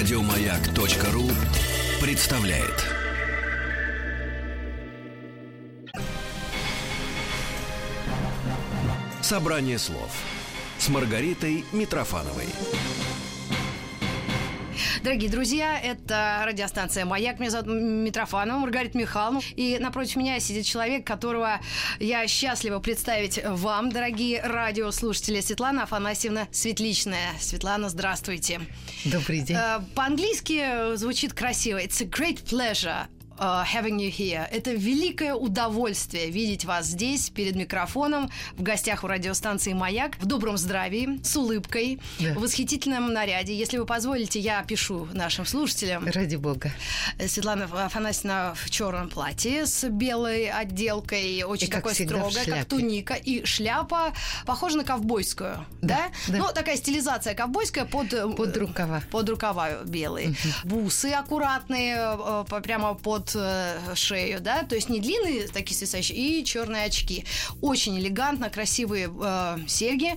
Радиомаяк.ру представляет. Собрание слов с Маргаритой Митрофановой. Дорогие друзья, это радиостанция «Маяк». Меня зовут Митрофанова Маргарита Михайловна. И напротив меня сидит человек, которого я счастлива представить вам, дорогие радиослушатели. Светлана Афанасьевна Светличная. Светлана, здравствуйте. Добрый день. Э, по-английски звучит красиво. It's a great pleasure uh, having you here. Это великое удовольствие видеть вас здесь, перед микрофоном, в гостях у радиостанции «Маяк», в добром здравии, с улыбкой, да. в восхитительном наряде. Если вы позволите, я опишу нашим слушателям. Ради бога. Светлана Афанасьевна в черном платье с белой отделкой, очень и такой строго, как туника, и шляпа похожа на ковбойскую, да? да? да. Ну, такая стилизация ковбойская под... Э, под рукава. Под рукава белые. Угу. Бусы аккуратные, э, прямо под э, шею, да, то есть не длинные такие свисающие, и черные очки. Очень элегантно, красивые э, серьги.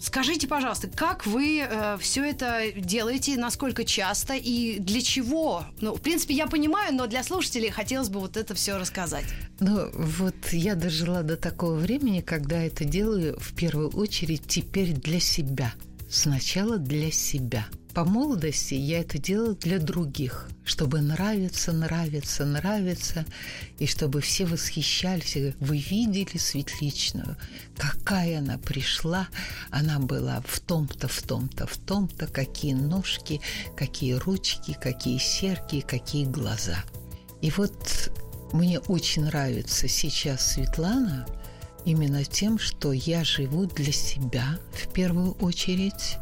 Скажите, пожалуйста, как вы э, все это делаете, насколько часто и для чего? Ну, в принципе, я понимаю, но для слушателей хотелось бы вот это все рассказать. Ну, вот я дожила до такого времени, когда это делаю в первую очередь теперь для себя. Сначала для себя – по молодости я это делала для других, чтобы нравиться, нравиться, нравиться, и чтобы все восхищались. Вы видели Светличную? Какая она пришла? Она была в том-то, в том-то, в том-то, какие ножки, какие ручки, какие серки, какие глаза. И вот мне очень нравится сейчас Светлана именно тем, что я живу для себя в первую очередь,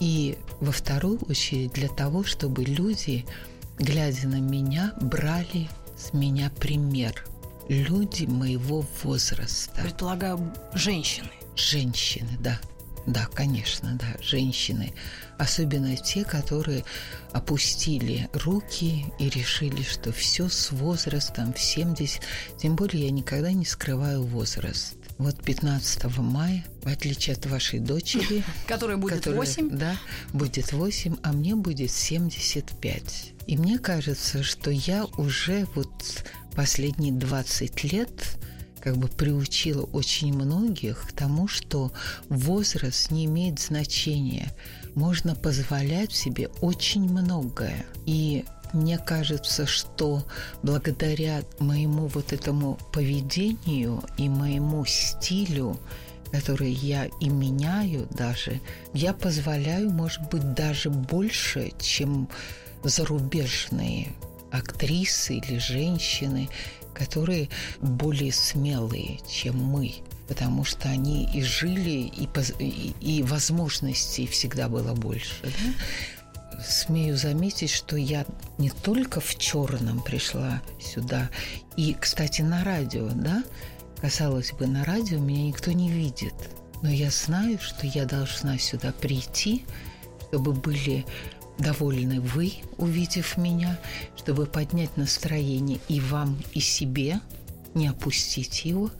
и во вторую очередь для того, чтобы люди, глядя на меня, брали с меня пример. Люди моего возраста. Предполагаю, женщины. Женщины, да. Да, конечно, да, женщины. Особенно те, которые опустили руки и решили, что все с возрастом в 70. Тем более я никогда не скрываю возраст. Вот 15 мая, в отличие от вашей дочери... Которая будет которая, 8. Да, будет 8, а мне будет 75. И мне кажется, что я уже вот последние 20 лет как бы приучила очень многих к тому, что возраст не имеет значения. Можно позволять себе очень многое. И мне кажется, что благодаря моему вот этому поведению и моему стилю, который я и меняю даже, я позволяю, может быть, даже больше, чем зарубежные актрисы или женщины, которые более смелые, чем мы потому что они и жили, и, и, и возможностей всегда было больше. Да? Смею заметить, что я не только в черном пришла сюда, и, кстати, на радио, да, казалось бы, на радио меня никто не видит, но я знаю, что я должна сюда прийти, чтобы были довольны вы, увидев меня, чтобы поднять настроение и вам, и себе, не опустить его.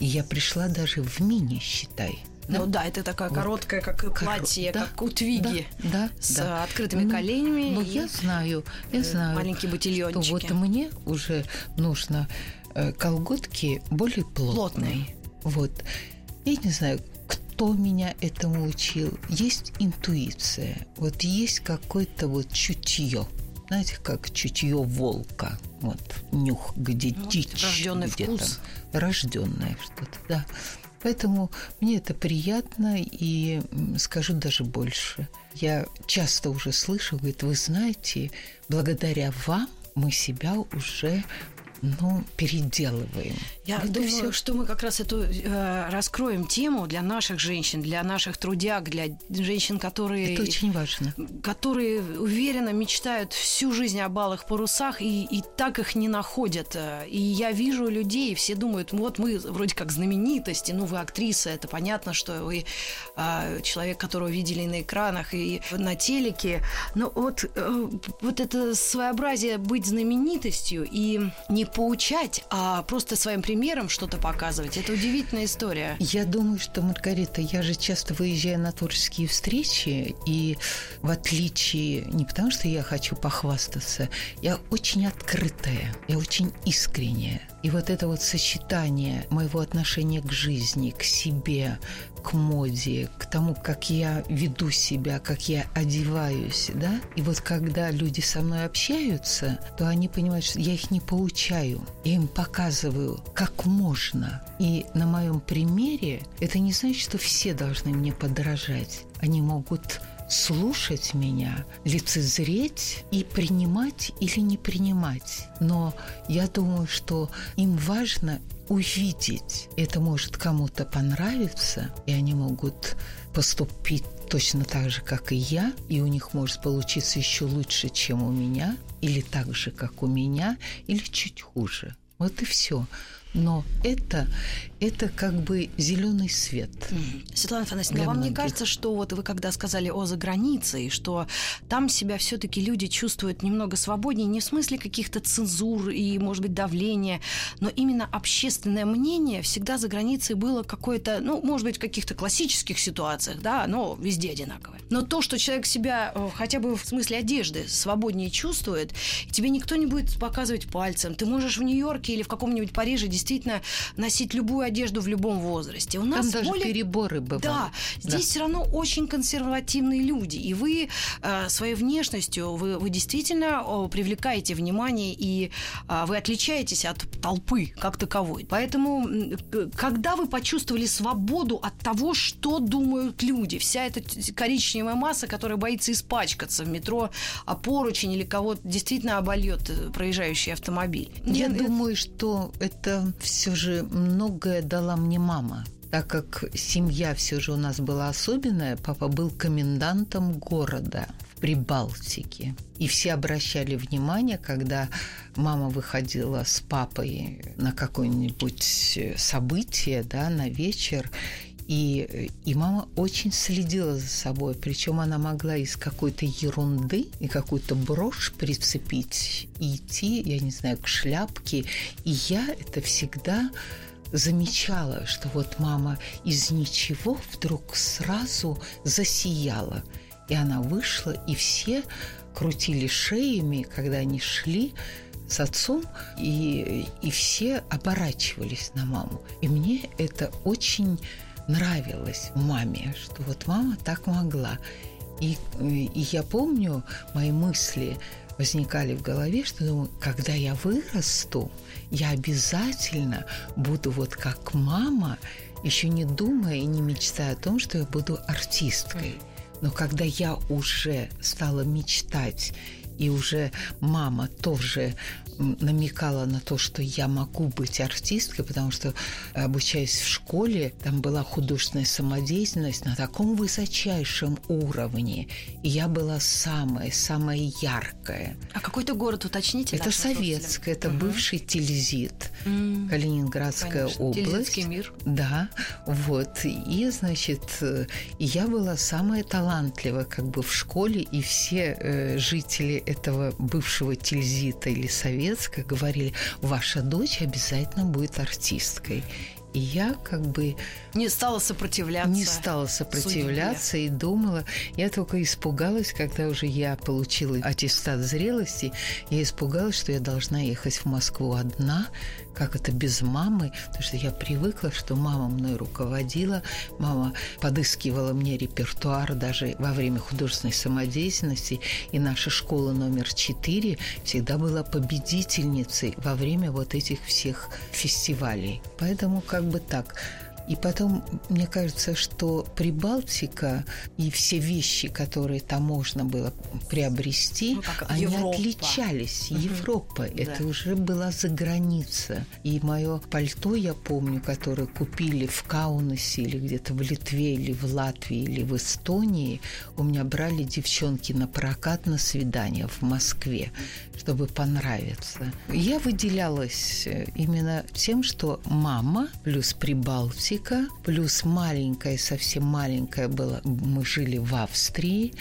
И я пришла даже в мини, считай? Ну да, это такая вот. короткая, как платье, да, как у Твиги, да, да, с да. открытыми ну, коленями. Ну, я знаю, я э, знаю. Маленькие ботильончики. Что вот мне уже нужно э, колготки более плотные. плотные. Вот. Я не знаю, кто меня этому учил. Есть интуиция, вот есть какое-то вот чутье. Знаете, как чутье волка. Вот, нюх, где вот, дичь. Рожденный где вкус. Рожденное что-то, да. Поэтому мне это приятно и скажу даже больше. Я часто уже слышу, говорит, вы знаете, благодаря вам мы себя уже ну, переделываем. Я это думаю, все... что мы как раз эту э, раскроем тему для наших женщин, для наших трудяг, для женщин, которые... Это очень важно. Которые уверенно мечтают всю жизнь о балых парусах и, и так их не находят. И я вижу людей, все думают, вот мы вроде как знаменитости, ну вы актриса, это понятно, что вы э, человек, которого видели на экранах и на телеке. Но вот, э, вот это своеобразие быть знаменитостью и не поучать, а просто своим примером что-то показывать. Это удивительная история. Я думаю, что, Маргарита, я же часто выезжаю на творческие встречи, и в отличие, не потому что я хочу похвастаться, я очень открытая, я очень искренняя. И вот это вот сочетание моего отношения к жизни, к себе, к моде, к тому, как я веду себя, как я одеваюсь, да. И вот когда люди со мной общаются, то они понимают, что я их не получаю. Я им показываю, как можно. И на моем примере это не значит, что все должны мне подражать. Они могут слушать меня, лицезреть и принимать или не принимать. Но я думаю, что им важно увидеть. Это может кому-то понравиться, и они могут поступить точно так же, как и я, и у них может получиться еще лучше, чем у меня, или так же, как у меня, или чуть хуже. Вот и все. Но это, это как бы зеленый свет. Mm. Светлана Афанасьевна, вам многих. не кажется, что вот вы когда сказали о загранице, и что там себя все-таки люди чувствуют немного свободнее, не в смысле каких-то цензур и, может быть, давления, но именно общественное мнение всегда за границей было какое-то, ну, может быть, в каких-то классических ситуациях, да, но везде одинаковое. Но то, что человек себя э, хотя бы в смысле одежды свободнее чувствует, тебе никто не будет показывать пальцем. Ты можешь в Нью-Йорке или в каком-нибудь Париже действительно носить любую одежду в любом возрасте. У нас Там даже более... переборы бывают. Да, здесь да. все равно очень консервативные люди, и вы э, своей внешностью вы, вы действительно э, привлекаете внимание и э, вы отличаетесь от толпы как таковой. Поэтому, э, когда вы почувствовали свободу от того, что думают люди, вся эта коричневая масса, которая боится испачкаться в метро, а поручень или кого-то действительно обольет э, проезжающий автомобиль. Я Нет, думаю, что это все же многое дала мне мама так как семья все же у нас была особенная, папа был комендантом города в Прибалтике. И все обращали внимание, когда мама выходила с папой на какое-нибудь событие, да, на вечер, и, и мама очень следила за собой, причем она могла из какой-то ерунды и какую-то брошь прицепить и идти, я не знаю, к шляпке. И я это всегда замечала, что вот мама из ничего вдруг сразу засияла. И она вышла, и все крутили шеями, когда они шли с отцом, и, и все оборачивались на маму. И мне это очень нравилось маме, что вот мама так могла. И, и я помню, мои мысли возникали в голове, что думаю, когда я вырасту, я обязательно буду вот как мама, еще не думая и не мечтая о том, что я буду артисткой. Но когда я уже стала мечтать и уже мама тоже намекала на то, что я могу быть артисткой, потому что, обучаясь в школе, там была художественная самодеятельность на таком высочайшем уровне. И я была самая, самая яркая. А какой-то город, уточните? Это Советская, это угу. бывший Тильзит, mm. Калининградская Конечно, область. Тильзитский мир. Да, вот. И, значит, я была самая талантливая как бы в школе, и все э, жители этого бывшего Тильзита или Совета советская говорили, ваша дочь обязательно будет артисткой. И я как бы... Не стала сопротивляться. Не стала сопротивляться судьбе. и думала... Я только испугалась, когда уже я получила аттестат зрелости, я испугалась, что я должна ехать в Москву одна, как это без мамы, потому что я привыкла, что мама мной руководила, мама подыскивала мне репертуар даже во время художественной самодеятельности, и наша школа номер четыре всегда была победительницей во время вот этих всех фестивалей. Поэтому как бы так. И потом, мне кажется, что Прибалтика и все вещи, которые там можно было приобрести, ну, они Европа. отличались. Угу. Европа, да. это уже была за граница. И мое пальто, я помню, которое купили в Каунасе или где-то в Литве, или в Латвии, или в Эстонии, у меня брали девчонки на прокат на свидание в Москве, чтобы понравиться. Я выделялась э, именно тем, что мама плюс Прибалтика Балтика, плюс маленькая, совсем маленькая была, мы жили в Австрии,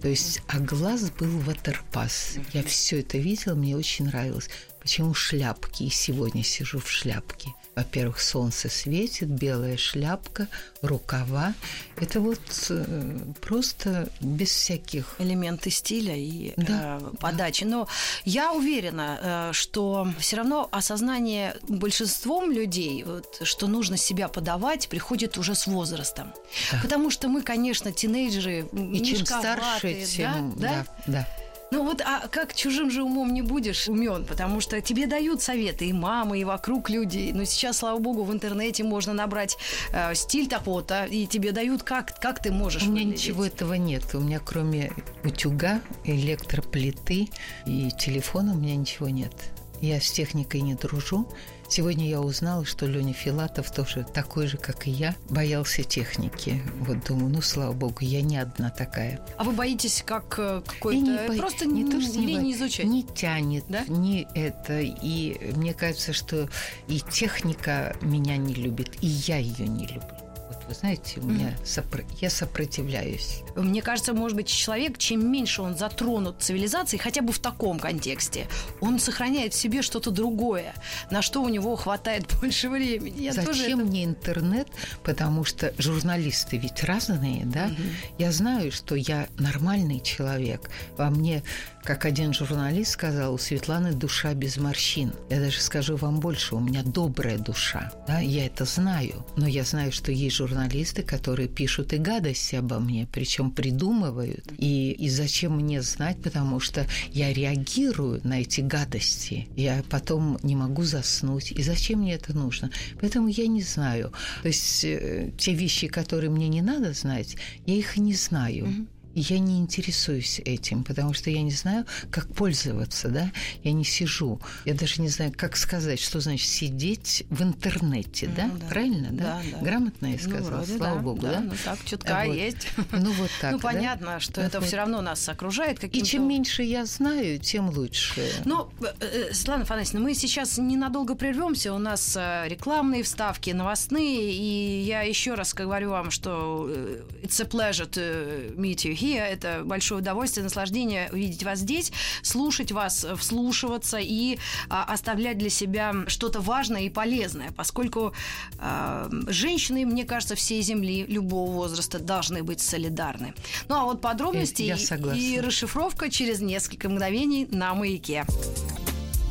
то есть, а глаз был ватерпас. Я все это видела, мне очень нравилось. Почему шляпки? И сегодня сижу в шляпке. Во-первых, солнце светит, белая шляпка, рукава. Это вот э, просто без всяких... Элементы стиля и Да, э, подачи. Но я уверена, э, что все равно осознание большинством людей, вот, что нужно себя подавать, приходит уже с возрастом. Да. Потому что мы, конечно, тинейджеры, И чем старше, тем... да? да, да. Ну вот, а как чужим же умом не будешь умен, потому что тебе дают советы и мамы, и вокруг люди. Но сейчас, слава богу, в интернете можно набрать э, стиль такого-то, и тебе дают, как, как ты можешь У меня выглядеть. ничего этого нет. У меня кроме утюга, электроплиты и телефона у меня ничего нет. Я с техникой не дружу. Сегодня я узнала, что Леня Филатов тоже такой же, как и я, боялся техники. Вот думаю, ну, слава богу, я не одна такая. А вы боитесь как э, какой-то... не бо- Просто не не, то, что не бо- изучать? Не тянет, Да? не это. И мне кажется, что и техника меня не любит, и я ее не люблю. Вот вы знаете, у меня сопро- я сопротивляюсь. Мне кажется, может быть, человек, чем меньше он затронут цивилизацией, хотя бы в таком контексте, он сохраняет в себе что-то другое, на что у него хватает больше времени. Я тоже Зачем это- мне интернет? Потому что журналисты ведь разные, да? Я знаю, что я нормальный человек. Во мне, как один журналист сказал, у Светланы душа без морщин. Я даже скажу вам больше, у меня добрая душа. Да? Я это знаю. Но я знаю, что есть журналисты, которые пишут и гадости обо мне, причем придумывают. И, и зачем мне знать? Потому что я реагирую на эти гадости. Я потом не могу заснуть. И зачем мне это нужно? Поэтому я не знаю. То есть э, те вещи, которые мне не надо знать, я их не знаю. И я не интересуюсь этим, потому что я не знаю, как пользоваться, да? Я не сижу. Я даже не знаю, как сказать, что значит сидеть в интернете, да? Ну да. Правильно, да? Да, да. Грамотно я Ну, сказала, вроде слава да, богу, да? Ну так, чутка Вот. есть. Ну вот так, Ну да? понятно, что это Вот. все равно нас окружает И каким-то... чем меньше я знаю, тем лучше. Э, Светлана Афанасьевна, мы сейчас ненадолго прервемся. У нас э, рекламные вставки, новостные. И я еще раз говорю вам, что it's a pleasure to meet you here. Это большое удовольствие, наслаждение увидеть вас здесь, слушать вас, э, вслушиваться и а, оставлять для себя что-то важное и полезное, поскольку э, женщины, мне кажется, всей земли любого возраста должны быть солидарны. Ну а вот подробности и- и расшифровка через несколько мгновений на маяке.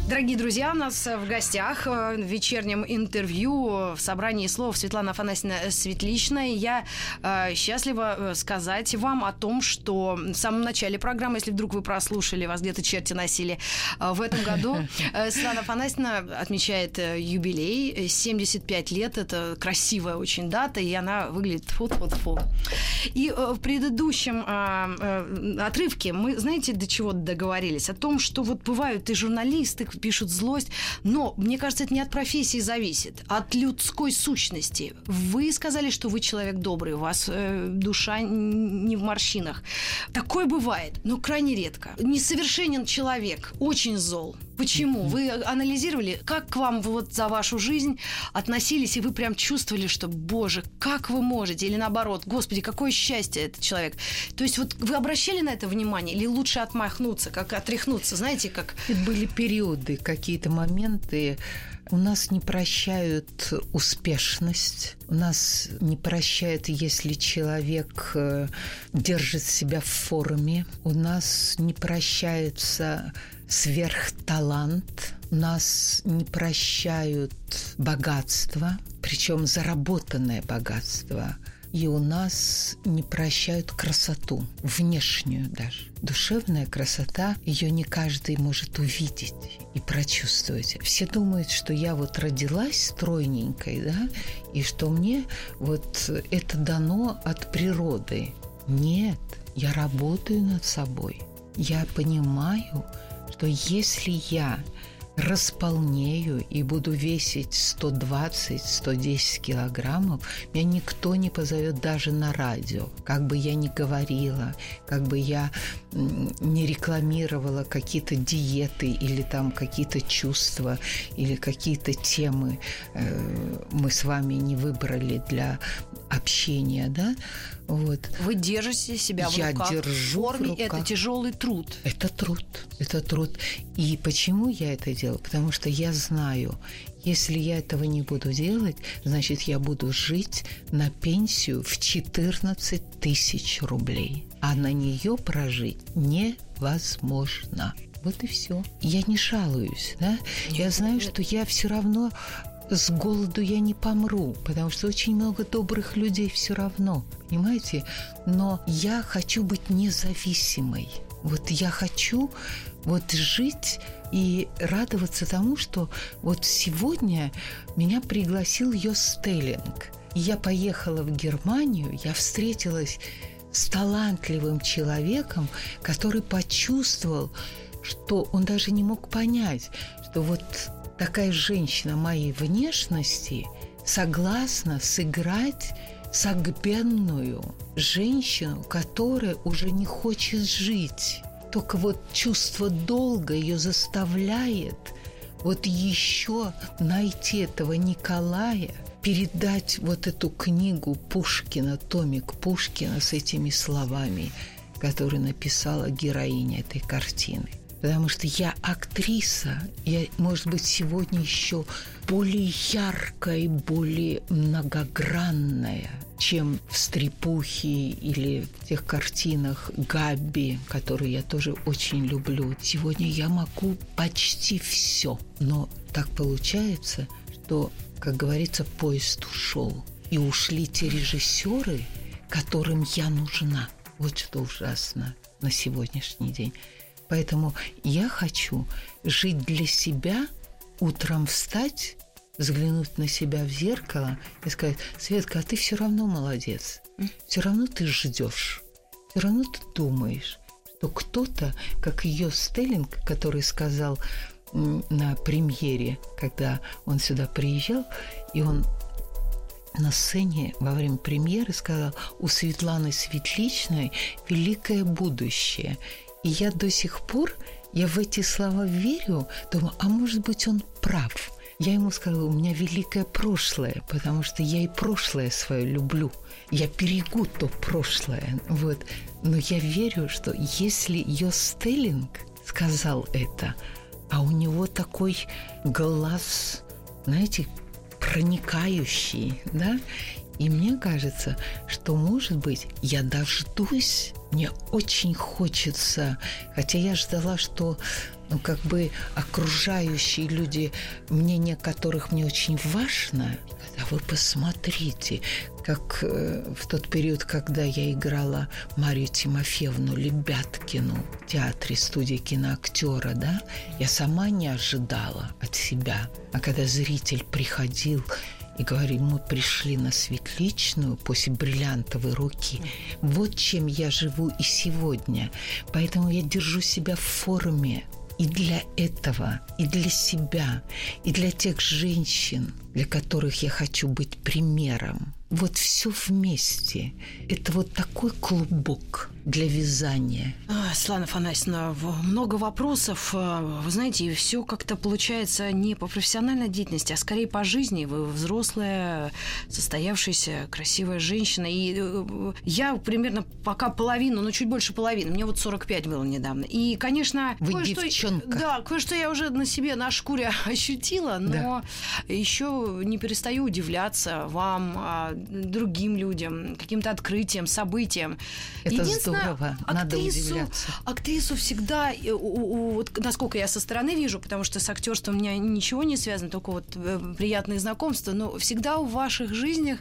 Дорогие друзья, у нас в гостях э, в вечернем интервью э, в собрании слов Светлана Афанасьевна Светличная. Я э, счастлива э, сказать вам о том, что в самом начале программы, если вдруг вы прослушали, вас где-то черти носили, э, в этом году э, Светлана Афанасьевна отмечает э, юбилей, э, 75 лет, это красивая очень дата, и она выглядит фу-фу-фу. И э, в предыдущем а, э, отрывке мы, знаете, до чего договорились? О том, что вот бывают и журналисты пишут злость, но мне кажется, это не от профессии зависит, а от людской сущности. Вы сказали, что вы человек добрый, у вас э, душа не в морщинах. Такое бывает, но крайне редко. Несовершенен человек, очень зол. Почему? Вы анализировали, как к вам вот за вашу жизнь относились, и вы прям чувствовали, что, боже, как вы можете? Или наоборот, господи, какое счастье этот человек. То есть вот вы обращали на это внимание или лучше отмахнуться, как отряхнуться, знаете, как... Были периоды, какие-то моменты. У нас не прощают успешность, у нас не прощают, если человек э, держит себя в форме, у нас не прощается сверхталант, нас не прощают богатство, причем заработанное богатство. И у нас не прощают красоту, внешнюю даже. Душевная красота, ее не каждый может увидеть и прочувствовать. Все думают, что я вот родилась стройненькой, да, и что мне вот это дано от природы. Нет, я работаю над собой. Я понимаю, что если я располнею и буду весить 120-110 килограммов, меня никто не позовет даже на радио. Как бы я ни говорила, как бы я не рекламировала какие-то диеты или там какие-то чувства или какие-то темы э, мы с вами не выбрали для общения, да, вот. Вы держите себя в я руках. держу в в руках. Это тяжелый труд. Это труд, это труд. И почему я это делаю? Потому что я знаю, если я этого не буду делать, значит, я буду жить на пенсию в 14 тысяч рублей. А на нее прожить невозможно. Вот и все. Я не жалуюсь, да? я знаю, что я все равно с голоду я не помру, потому что очень много добрых людей все равно, понимаете? Но я хочу быть независимой. Вот я хочу вот жить и радоваться тому, что вот сегодня меня пригласил ее Стеллинг. Я поехала в Германию, я встретилась с талантливым человеком, который почувствовал, что он даже не мог понять, что вот такая женщина моей внешности согласна сыграть сагбенную женщину, которая уже не хочет жить. Только вот чувство долга ее заставляет вот еще найти этого Николая, передать вот эту книгу Пушкина, томик Пушкина с этими словами, которые написала героиня этой картины потому что я актриса, я, может быть, сегодня еще более яркая, более многогранная, чем в «Стрепухе» или в тех картинах Габи, которые я тоже очень люблю. Сегодня я могу почти все, но так получается, что, как говорится, поезд ушел, и ушли те режиссеры, которым я нужна. Вот что ужасно на сегодняшний день. Поэтому я хочу жить для себя, утром встать, взглянуть на себя в зеркало и сказать, Светка, а ты все равно молодец. Все равно ты ждешь. Все равно ты думаешь, что кто-то, как ее Стеллинг, который сказал на премьере, когда он сюда приезжал, и он на сцене во время премьеры сказал, у Светланы Светличной великое будущее. И я до сих пор, я в эти слова верю, думаю, а может быть он прав. Я ему сказала, у меня великое прошлое, потому что я и прошлое свое люблю. Я берегу то прошлое. Вот. Но я верю, что если ее Стеллинг сказал это, а у него такой глаз, знаете, проникающий, да, и мне кажется, что, может быть, я дождусь, мне очень хочется, хотя я ждала, что ну, как бы окружающие люди, мнение которых мне очень важно, а вы посмотрите, как э, в тот период, когда я играла Марию Тимофеевну Лебяткину в театре студии киноактера, да, я сама не ожидала от себя. А когда зритель приходил и говорим, мы пришли на светличную после бриллиантовой руки. Вот чем я живу и сегодня. Поэтому я держу себя в форме и для этого, и для себя, и для тех женщин, для которых я хочу быть примером. Вот все вместе. Это вот такой клубок для вязания. А, Слана Афанасьевна, много вопросов. А, вы знаете, все как-то получается не по профессиональной деятельности, а скорее по жизни. Вы взрослая, состоявшаяся, красивая женщина. И э, я примерно пока половину, ну чуть больше половины. Мне вот 45 было недавно. И, конечно, Вы кое-что, девчонка. Да, кое-что я уже на себе, на шкуре ощутила, но да. еще не перестаю удивляться вам, а, другим людям, каким-то открытиям, событиям. Это здорово, актрису, надо удивляться. Актрису всегда, у, у, вот, насколько я со стороны вижу, потому что с актерством у меня ничего не связано, только вот э, приятные знакомства, но всегда в ваших жизнях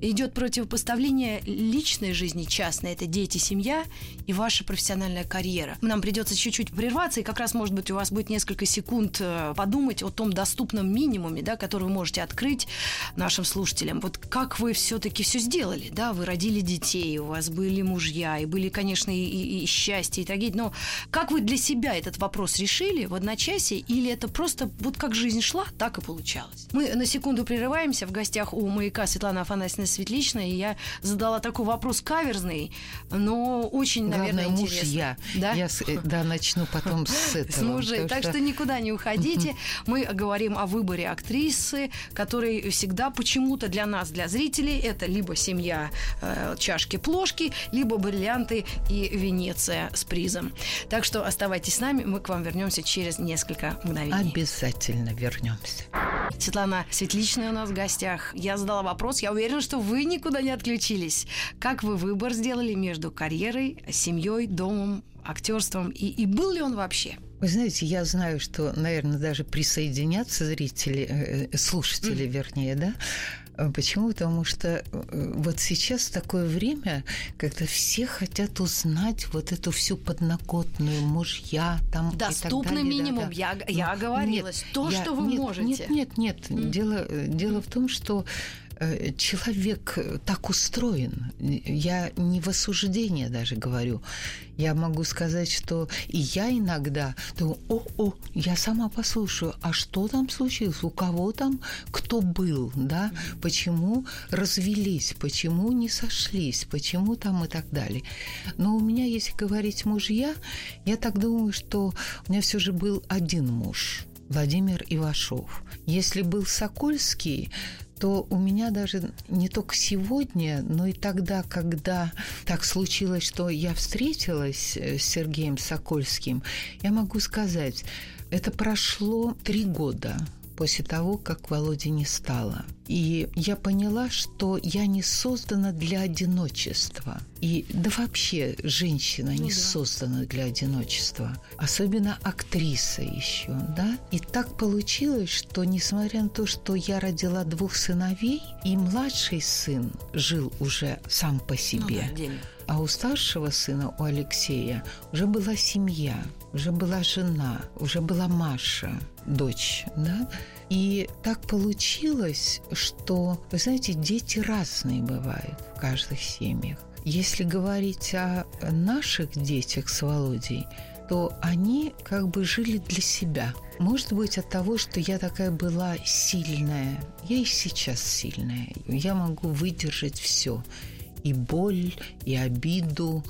идет противопоставление личной жизни, частной, это дети, семья, и ваша профессиональная карьера. Нам придется чуть-чуть прерваться, и как раз, может быть, у вас будет несколько секунд э, подумать о том доступном минимуме, да, который вы можете открыть нашим слушателям. Вот как вы все-таки все сделали, да, вы родили детей, у вас были мужья, и были, конечно, и, и, и счастье, и трагедии, но как вы для себя этот вопрос решили в одночасье, или это просто вот как жизнь шла, так и получалось? Мы на секунду прерываемся, в гостях у «Маяка» Светлана Афанасьевна Светличная, и я задала такой вопрос каверзный, но очень, Главное, наверное, муж интересный. я. Да? Я да, начну потом с этого. С мужей. Так что никуда не уходите. Мы говорим о выборе актрисы, который всегда почему-то для нас, для зрителей, это либо семья э, чашки-плошки, либо бриллианты и Венеция с призом. Так что оставайтесь с нами, мы к вам вернемся через несколько мгновений. Обязательно вернемся. Светлана Светличная у нас в гостях. Я задала вопрос, я уверена, что вы никуда не отключились. Как вы выбор сделали между карьерой, семьей, домом, актерством и, и был ли он вообще? Вы знаете, я знаю, что, наверное, даже присоединятся зрители, э, э, слушатели, вернее, да, Почему? Потому что э, вот сейчас такое время, когда все хотят узнать вот эту всю подноготную мужья там Доступный минимум, да, да. я, я оговорилась. Нет, То, я, что вы нет, можете. Нет, нет, нет. Mm. Дело, дело в том, что Э, человек так устроен. Я не в осуждение даже говорю. Я могу сказать, что и я иногда думаю, о-о, я сама послушаю, а что там случилось, у кого там, кто был, да, почему развелись, почему не сошлись, почему там и так далее. Но у меня, если говорить мужья, я так думаю, что у меня все же был один муж – Владимир Ивашов. Если был Сокольский, то у меня даже не только сегодня, но и тогда, когда так случилось, что я встретилась э, с Сергеем Сокольским, я могу сказать, это прошло три года после того, как Володи не стало. И я поняла, что я не создана для одиночества. И да вообще женщина не ну, да. создана для одиночества. Особенно актриса еще, да? И так получилось, что несмотря на то, что я родила двух сыновей, и младший сын жил уже сам по себе. Ну, да, а у старшего сына, у Алексея, уже была семья, уже была жена, уже была Маша, дочь, да? И так получилось, что, вы знаете, дети разные бывают в каждых семьях. Если говорить о наших детях с Володей, то они как бы жили для себя. Может быть, от того, что я такая была сильная. Я и сейчас сильная. Я могу выдержать все. И боль, и обиду,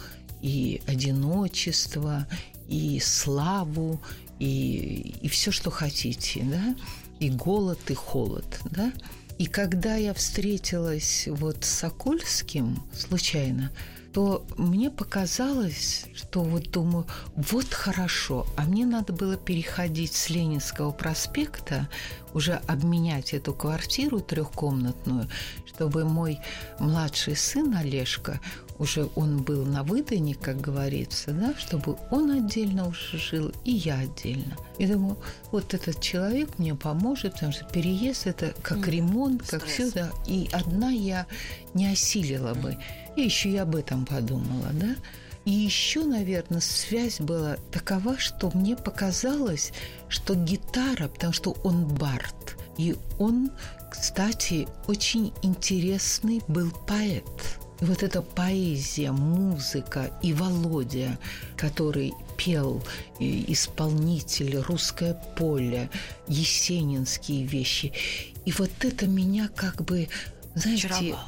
и одиночество, и славу, и, и все, что хотите, да? И голод, и холод, да? И когда я встретилась вот с Сокольским случайно, то мне показалось, что вот думаю, вот хорошо, а мне надо было переходить с Ленинского проспекта, уже обменять эту квартиру трехкомнатную, чтобы мой младший сын Олежка уже он был на выдане, как говорится, да, чтобы он отдельно уже жил, и я отдельно. И думаю, вот этот человек мне поможет, потому что переезд это как mm. ремонт, как все, да. И одна я не осилила бы. И еще и об этом подумала, да. И еще, наверное, связь была такова, что мне показалось, что гитара, потому что он бард, и он, кстати, очень интересный был поэт. И вот эта поэзия, музыка и Володя, который пел исполнитель, русское поле, есенинские вещи. И вот это меня как бы, знаете, Очаровал.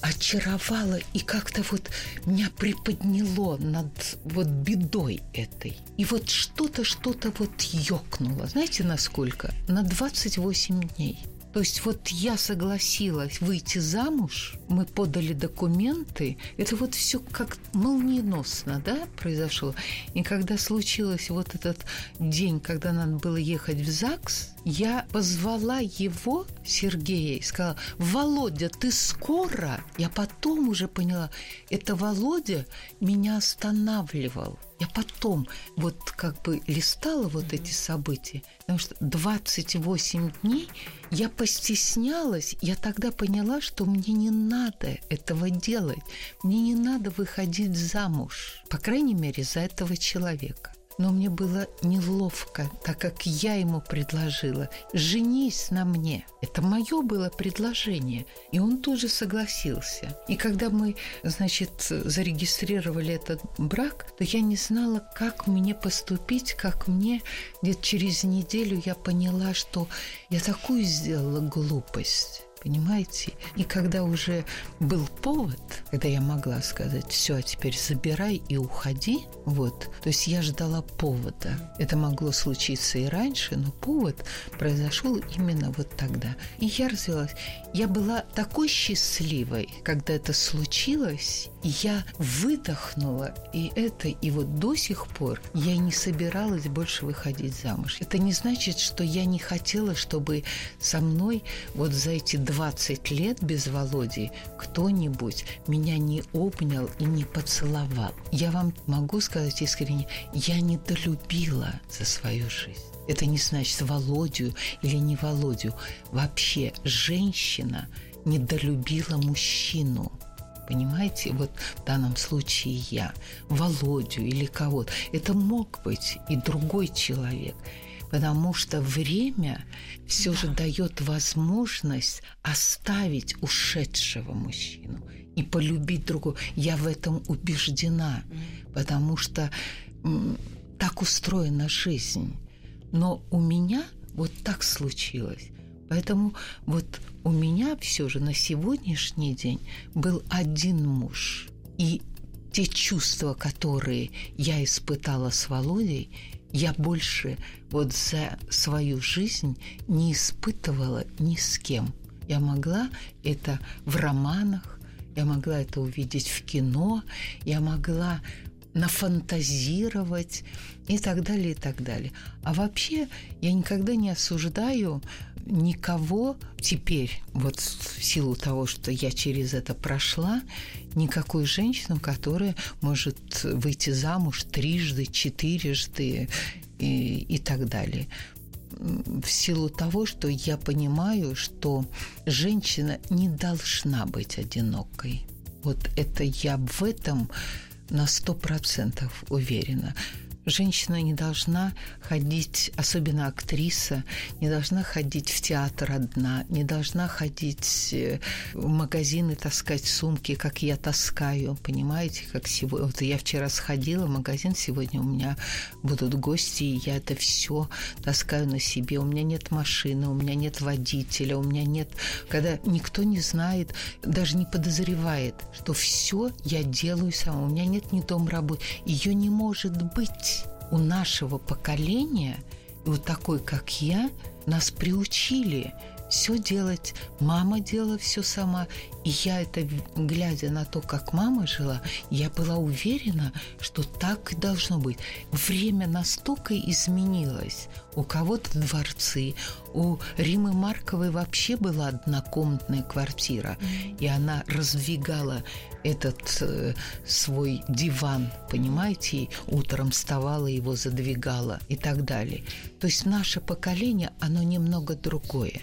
Очаровало и как-то вот меня приподняло над вот бедой этой. И вот что-то, что-то вот ёкнуло. Знаете, насколько? На 28 дней. То есть вот я согласилась выйти замуж, мы подали документы, это вот все как молниеносно, да, произошло. И когда случилось вот этот день, когда надо было ехать в ЗАГС, я позвала его, Сергея, и сказала, Володя, ты скоро? Я потом уже поняла, это Володя меня останавливал. Я потом вот как бы листала вот эти события, потому что 28 дней я постеснялась, я тогда поняла, что мне не надо этого делать, мне не надо выходить замуж, по крайней мере, за этого человека но мне было неловко, так как я ему предложила «женись на мне». Это мое было предложение, и он тут же согласился. И когда мы, значит, зарегистрировали этот брак, то я не знала, как мне поступить, как мне где-то через неделю я поняла, что я такую сделала глупость Понимаете? И когда уже был повод, когда я могла сказать, все, а теперь забирай и уходи, вот, то есть я ждала повода. Это могло случиться и раньше, но повод произошел именно вот тогда. И я развелась. Я была такой счастливой, когда это случилось, и я выдохнула, и это, и вот до сих пор я не собиралась больше выходить замуж. Это не значит, что я не хотела, чтобы со мной вот за эти 20 лет без Володи кто-нибудь меня не обнял и не поцеловал. Я вам могу сказать искренне, я недолюбила за свою жизнь. Это не значит Володю или не Володю. Вообще женщина недолюбила мужчину. Понимаете, вот в данном случае я, Володю или кого-то. Это мог быть и другой человек потому что время все же дает возможность оставить ушедшего мужчину и полюбить другого. Я в этом убеждена, потому что так устроена жизнь. Но у меня вот так случилось. Поэтому вот у меня все же на сегодняшний день был один муж. И те чувства, которые я испытала с Володей, я больше вот за свою жизнь не испытывала ни с кем. Я могла это в романах, я могла это увидеть в кино, я могла нафантазировать и так далее, и так далее. А вообще я никогда не осуждаю никого теперь, вот в силу того, что я через это прошла, никакой женщину, которая может выйти замуж трижды, четырежды и, и так далее в силу того, что я понимаю, что женщина не должна быть одинокой. Вот это я в этом на сто процентов уверена. Женщина не должна ходить, особенно актриса, не должна ходить в театр одна, не должна ходить э, в магазины таскать сумки, как я таскаю, понимаете, как сегодня. Вот я вчера сходила в магазин, сегодня у меня будут гости, и я это все таскаю на себе. У меня нет машины, у меня нет водителя, у меня нет... Когда никто не знает, даже не подозревает, что все я делаю сама. У меня нет ни дом работы. Ее не может быть у нашего поколения, и вот такой, как я, нас приучили все делать. Мама делала все сама. И я это, глядя на то, как мама жила, я была уверена, что так и должно быть. Время настолько изменилось. У кого-то дворцы, у Римы Марковой вообще была однокомнатная квартира, и она раздвигала этот э, свой диван, понимаете, утром вставала, его задвигала и так далее. То есть наше поколение, оно немного другое.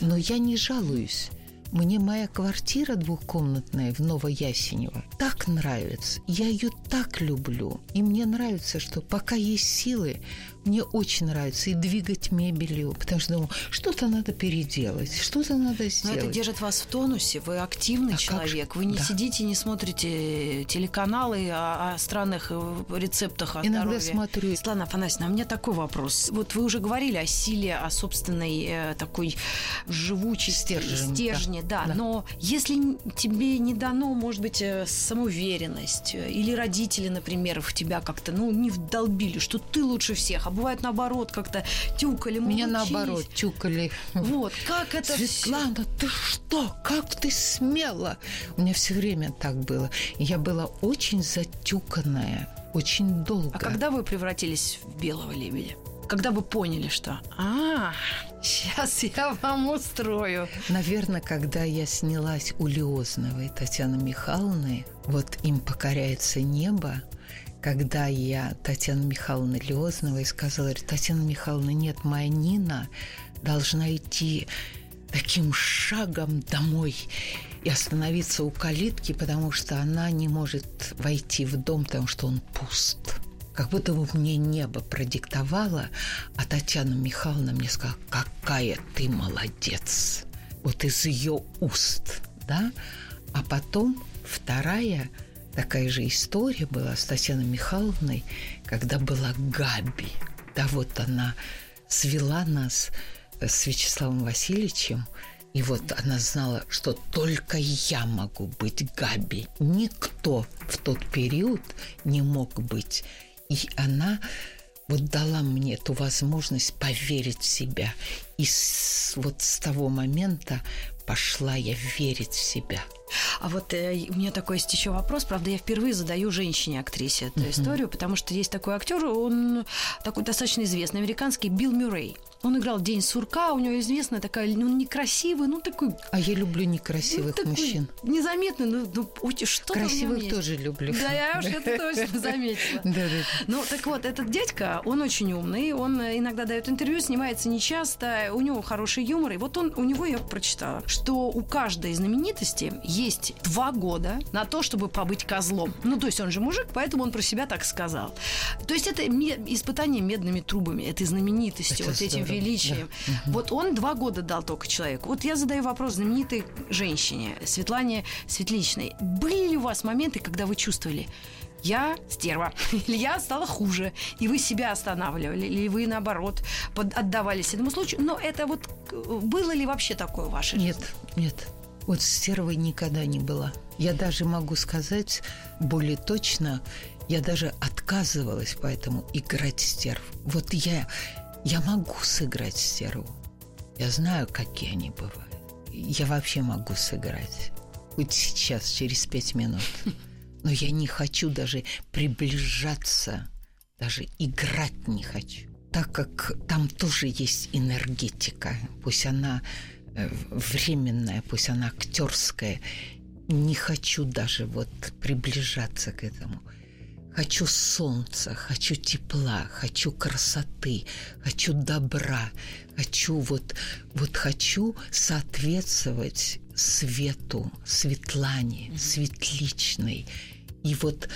Но я не жалуюсь. Мне моя квартира двухкомнатная в Новоясенево так нравится. Я ее так люблю. И мне нравится, что пока есть силы, мне очень нравится и двигать мебелью, потому что думаю, что-то надо переделать, что-то надо сделать. Но это держит вас в тонусе, вы активный а человек, вы не да. сидите, не смотрите телеканалы о, о странных э, рецептах о Иногда здоровье. смотрю. Светлана Афанасьевна, у меня такой вопрос. Вот вы уже говорили о силе, о собственной э, такой живучести, стержне, стержне да. да. Но если тебе не дано, может быть, э, самоуверенность, э, или родители, например, в тебя как-то, ну, не вдолбили, что ты лучше всех, а бывает наоборот как-то тюкали. Меня наоборот тюкали. Вот, как это Светлана, все... ты что? Как ты смела? У меня все время так было. Я была очень затюканная, очень долго. А когда вы превратились в белого лебедя? Когда вы поняли, что а, сейчас я вам устрою. Наверное, когда я снялась у Лиозновой Татьяны Михайловны, вот им покоряется небо, когда я Татьяна Михайловна Леознова и сказала, Татьяна Михайловна, нет, моя Нина должна идти таким шагом домой и остановиться у калитки, потому что она не может войти в дом, потому что он пуст. Как будто бы мне небо продиктовало, а Татьяна Михайловна мне сказала, какая ты молодец. Вот из ее уст, да? А потом вторая – Такая же история была с Татьяной Михайловной, когда была Габи. Да, вот она свела нас с Вячеславом Васильевичем, И вот она знала, что только я могу быть Габи. Никто в тот период не мог быть. И она вот дала мне эту возможность поверить в себя. И с, вот с того момента пошла я верить в себя. А вот э, у меня такой есть еще вопрос. Правда, я впервые задаю женщине-актрисе эту uh-huh. историю, потому что есть такой актер, он такой достаточно известный, американский, Билл Мюррей. Он играл День сурка, у него известная такая, ну, некрасивый, ну, такой... А я люблю некрасивых ну, мужчин. Незаметный, ну, ну что Красивых тоже люблю. Да, я уж это точно заметила. Да, да. Ну, так вот, этот дядька, он очень умный, он иногда дает интервью, снимается нечасто, у него хороший юмор, и вот он, у него я прочитала, что у каждой знаменитости есть два года на то, чтобы побыть козлом. Ну, то есть он же мужик, поэтому он про себя так сказал. То есть это испытание медными трубами, этой знаменитостью, вот этим величием. Да. Вот он два года дал только человеку. Вот я задаю вопрос знаменитой женщине, Светлане Светличной. Были ли у вас моменты, когда вы чувствовали, я стерва, или я стала хуже, и вы себя останавливали, или вы, наоборот, под, отдавались этому случаю. Но это вот было ли вообще такое в вашей Нет, жизни? нет. Вот стервой никогда не была. Я даже могу сказать более точно, я даже отказывалась поэтому играть стерв. Вот я я могу сыграть стерву. Я знаю, какие они бывают. Я вообще могу сыграть. Хоть сейчас, через пять минут. Но я не хочу даже приближаться, даже играть не хочу. Так как там тоже есть энергетика, пусть она э, временная, пусть она актерская, не хочу даже вот приближаться к этому. Хочу солнца, хочу тепла, хочу красоты, хочу добра, хочу вот, вот хочу соответствовать свету, Светлане, светличной. И вот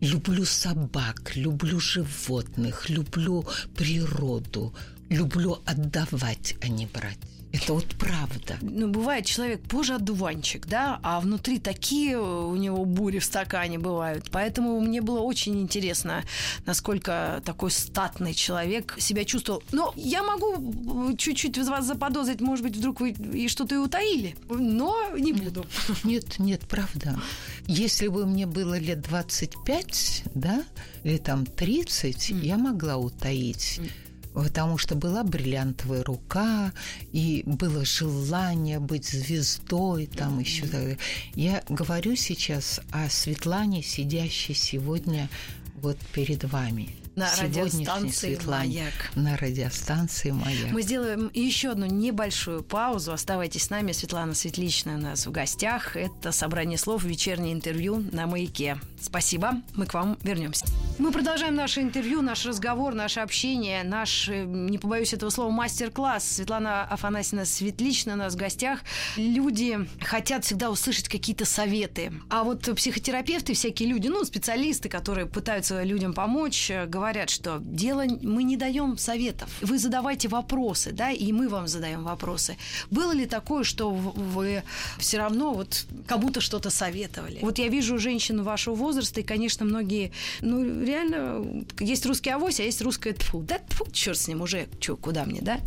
люблю собак, люблю животных, люблю природу, люблю отдавать, а не брать. Это вот правда. Ну, бывает человек позже одуванчик, да, а внутри такие у него бури в стакане бывают. Поэтому мне было очень интересно, насколько такой статный человек себя чувствовал. Но я могу чуть-чуть из вас заподозрить, может быть, вдруг вы и что-то и утаили, но не буду. Нет, нет, правда. Если бы мне было лет 25, да, или там 30, mm. я могла утаить. Mm потому что была бриллиантовая рука, и было желание быть звездой, там еще. Я говорю сейчас о Светлане, сидящей сегодня вот перед вами на радиостанции «Маяк». На радиостанции «Маяк». Мы сделаем еще одну небольшую паузу. Оставайтесь с нами. Светлана Светличная у нас в гостях. Это «Собрание слов. Вечернее интервью на «Маяке». Спасибо. Мы к вам вернемся. Мы продолжаем наше интервью, наш разговор, наше общение, наш, э, не побоюсь этого слова, мастер-класс. Светлана Афанасьевна Светличная у нас в гостях. Люди хотят всегда услышать какие-то советы. А вот психотерапевты, всякие люди, ну, специалисты, которые пытаются людям помочь, говорят, говорят, что дело мы не даем советов. Вы задавайте вопросы, да, и мы вам задаем вопросы. Было ли такое, что вы все равно вот кому-то что-то советовали? Вот я вижу женщин вашего возраста, и, конечно, многие, ну, реально, есть русский авось, а есть русское тфу. Да, тфу, черт с ним уже, чё, куда мне, да?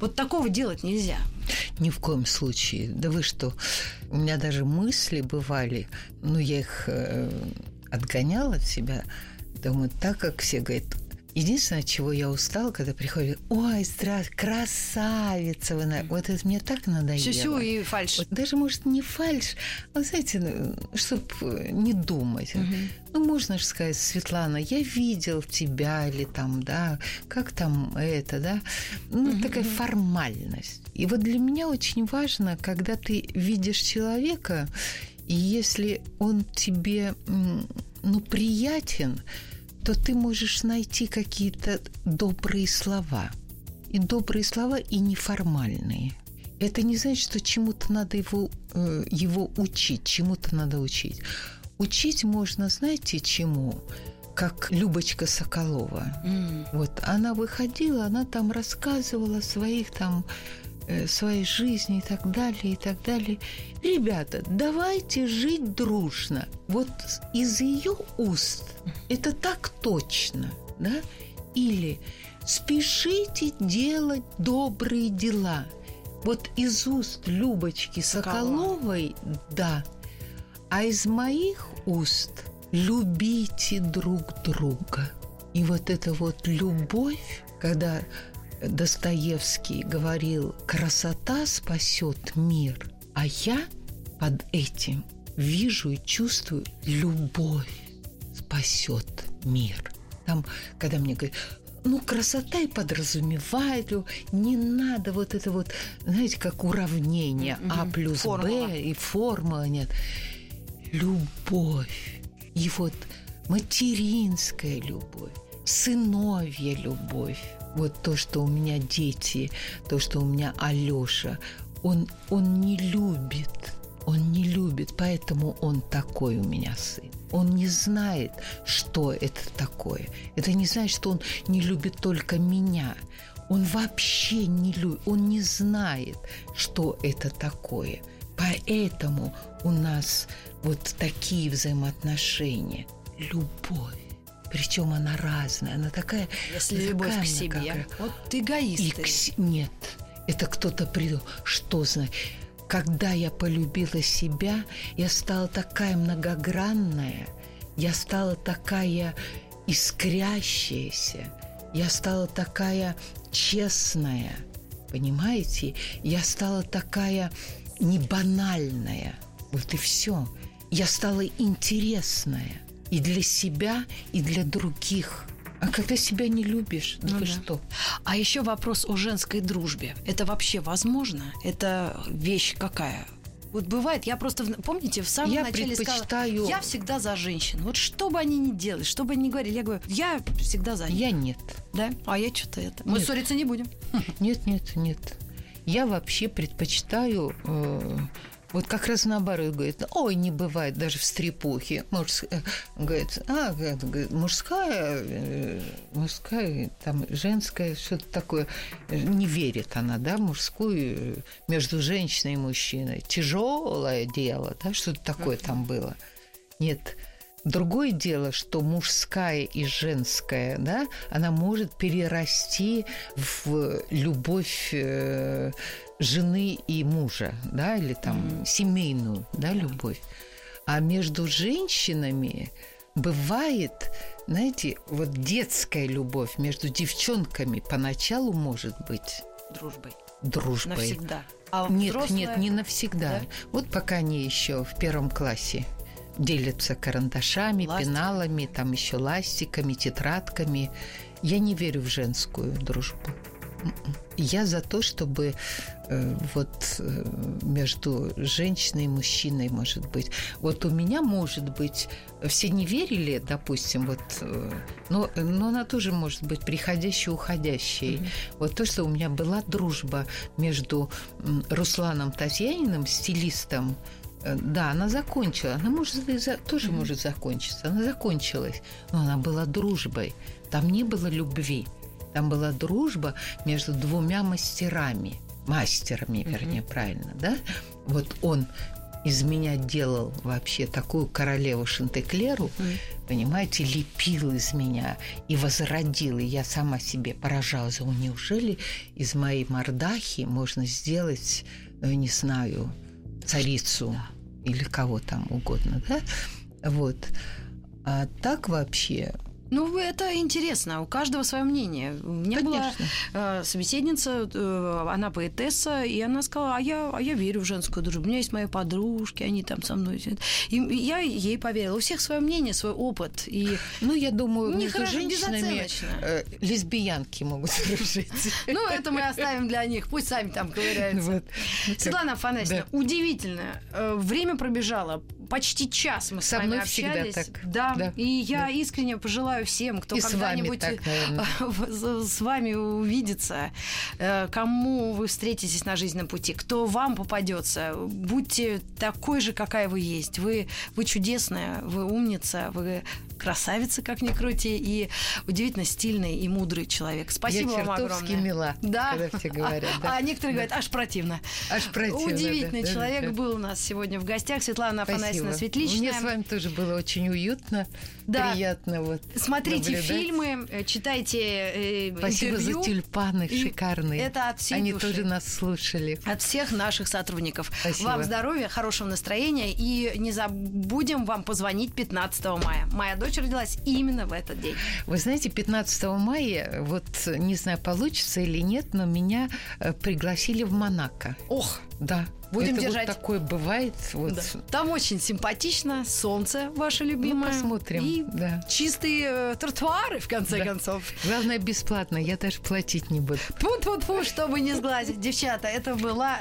Вот такого делать нельзя. Ни в коем случае. Да вы что? У меня даже мысли бывали, ну, я их э, отгоняла от себя – Думаю, так как все говорят, Единственное, от чего я устала, когда приходит, ой, здравствуй, красавица вы, вот это мне так надоело. Сюсю и фальш. Вот даже, может, не фальш, а, знаете, ну, чтобы не думать. Угу. Ну, можно же сказать, Светлана, я видел тебя или там, да, как там это, да. Ну, угу. такая формальность. И вот для меня очень важно, когда ты видишь человека, и если он тебе, ну, приятен, то ты можешь найти какие-то добрые слова. И добрые слова, и неформальные. Это не значит, что чему-то надо его, э, его учить, чему-то надо учить. Учить можно, знаете, чему? Как Любочка Соколова. Mm. Вот она выходила, она там рассказывала о своих там своей жизни и так далее, и так далее. Ребята, давайте жить дружно. Вот из ее уст это так точно, да? Или спешите делать добрые дела. Вот из уст Любочки Соколовой, да. А из моих уст любите друг друга. И вот эта вот любовь, когда Достоевский говорил, красота спасет мир, а я под этим вижу и чувствую любовь спасет мир. Там, когда мне говорят, ну, красота и подразумевает, не надо вот это вот, знаете, как уравнение mm-hmm. А плюс формула. Б и формула нет. Любовь. И вот материнская любовь, сыновья любовь. Вот то, что у меня дети, то, что у меня Алёша, он, он не любит он не любит, поэтому он такой у меня сын. Он не знает, что это такое. Это не значит, что он не любит только меня. Он вообще не любит, он не знает, что это такое. Поэтому у нас вот такие взаимоотношения. Любовь. Причем она разная, она такая... Если любовь к себе. Как... Вот эгоист. И к... Нет, это кто-то придумал. Что знает? Когда я полюбила себя, я стала такая многогранная, я стала такая искрящаяся, я стала такая честная, понимаете? Я стала такая не банальная. Вот и все. Я стала интересная и для себя, и для других. А когда себя не любишь, ну, ну да. что? А еще вопрос о женской дружбе. Это вообще возможно? Это вещь какая? Вот бывает, я просто, помните, в самом я начале предпочитаю... сказала, я всегда за женщин. Вот что бы они ни делали, что бы они ни говорили, я говорю, я всегда за них. Я нет. Да? А я что-то это... Мы нет. ссориться не будем. Нет, нет, нет. Я вообще предпочитаю э, вот как раз наоборот, говорит, ой, не бывает даже в стрепухе. Муж, э, говорит, а, говорит, мужская, э, мужская, там, женская, что-то такое. Не верит она, да, мужскую между женщиной и мужчиной. Тяжелое дело, да, что-то такое там было. Нет, Другое дело, что мужская и женская, да, она может перерасти в любовь э, жены и мужа, да, или там mm-hmm. семейную, да, любовь. А между женщинами бывает, знаете, вот детская любовь между девчонками поначалу может быть дружбой. Дружбой. Навсегда. А нет, взрослая... нет, не навсегда. Да? Вот пока они еще в первом классе делятся карандашами, Ластик. пеналами, там еще ластиками, тетрадками. Я не верю в женскую дружбу. Я за то, чтобы э, вот э, между женщиной и мужчиной, может быть. Вот у меня, может быть, все не верили, допустим, вот, э, но, но она тоже может быть приходящей, уходящей. Mm-hmm. Вот то, что у меня была дружба между Русланом Татьяниным, стилистом, да, она закончила. Она может тоже mm-hmm. может закончиться. Она закончилась, но она была дружбой. Там не было любви. Там была дружба между двумя мастерами, мастерами, вернее, mm-hmm. правильно, да? Вот он из меня делал вообще такую королеву Шантеклеру, mm. понимаете, лепил из меня и возродил, и я сама себе поражалась, ну, неужели из моей мордахи можно сделать, ну, не знаю, царицу да. или кого там угодно, да? Вот. А так вообще ну, это интересно. У каждого свое мнение. У меня Конечно. была э, собеседница, э, она поэтесса, и она сказала, а я, а я верю в женскую дружбу. У меня есть мои подружки, они там со мной. И я ей поверила. У всех свое мнение, свой опыт. И, ну, я думаю, не между женщинами э, лесбиянки могут дружить. Ну, это мы оставим для них. Пусть сами там ковыряются. Светлана Афанасьевна, удивительно. Э, время пробежало почти час мы с Со вами общались. Так. Да. да. И я да. искренне пожелаю всем, кто когда-нибудь с вами увидится, э, кому вы встретитесь на жизненном пути, кто вам попадется, будьте такой же, какая вы есть. Вы, вы чудесная, вы умница, вы красавица, как ни крути, и удивительно стильный и мудрый человек. Спасибо Я вам огромное. мила, да. когда все говорят. Да. А некоторые да. говорят, аж противно. Аж противно. Удивительный да, человек да, был у нас сегодня в гостях. Светлана Афанасьевна Светличная. Мне с вами тоже было очень уютно, да. приятно. Вот, Смотрите наблюдать. фильмы, э, читайте э, Спасибо интервью. за тюльпаны шикарные. Это от всей Они души. тоже нас слушали. От всех наших сотрудников. Спасибо. Вам здоровья, хорошего настроения и не забудем вам позвонить 15 мая. Моя дочь родилась именно в этот день. Вы знаете, 15 мая, вот не знаю, получится или нет, но меня э, пригласили в Монако. Ох, Да. Будем Это держать. Вот такое бывает. Вот. да. Там очень симпатично, солнце ваше любимое. Ну, посмотрим. И да. чистые э, тротуары, в конце Да. концов. Главное, бесплатно. Я даже платить не буду. Фу-фу-фу, чтобы не сглазить. Девчата, это была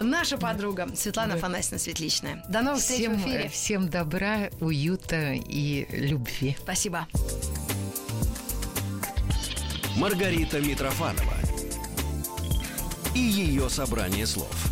наша подруга Светлана. Афанасьевна Светличная. До новых встреч Всем, в эфире. э, всем добра, уюта и любви. Спасибо. Маргарита Митрофанова и ее собрание слов.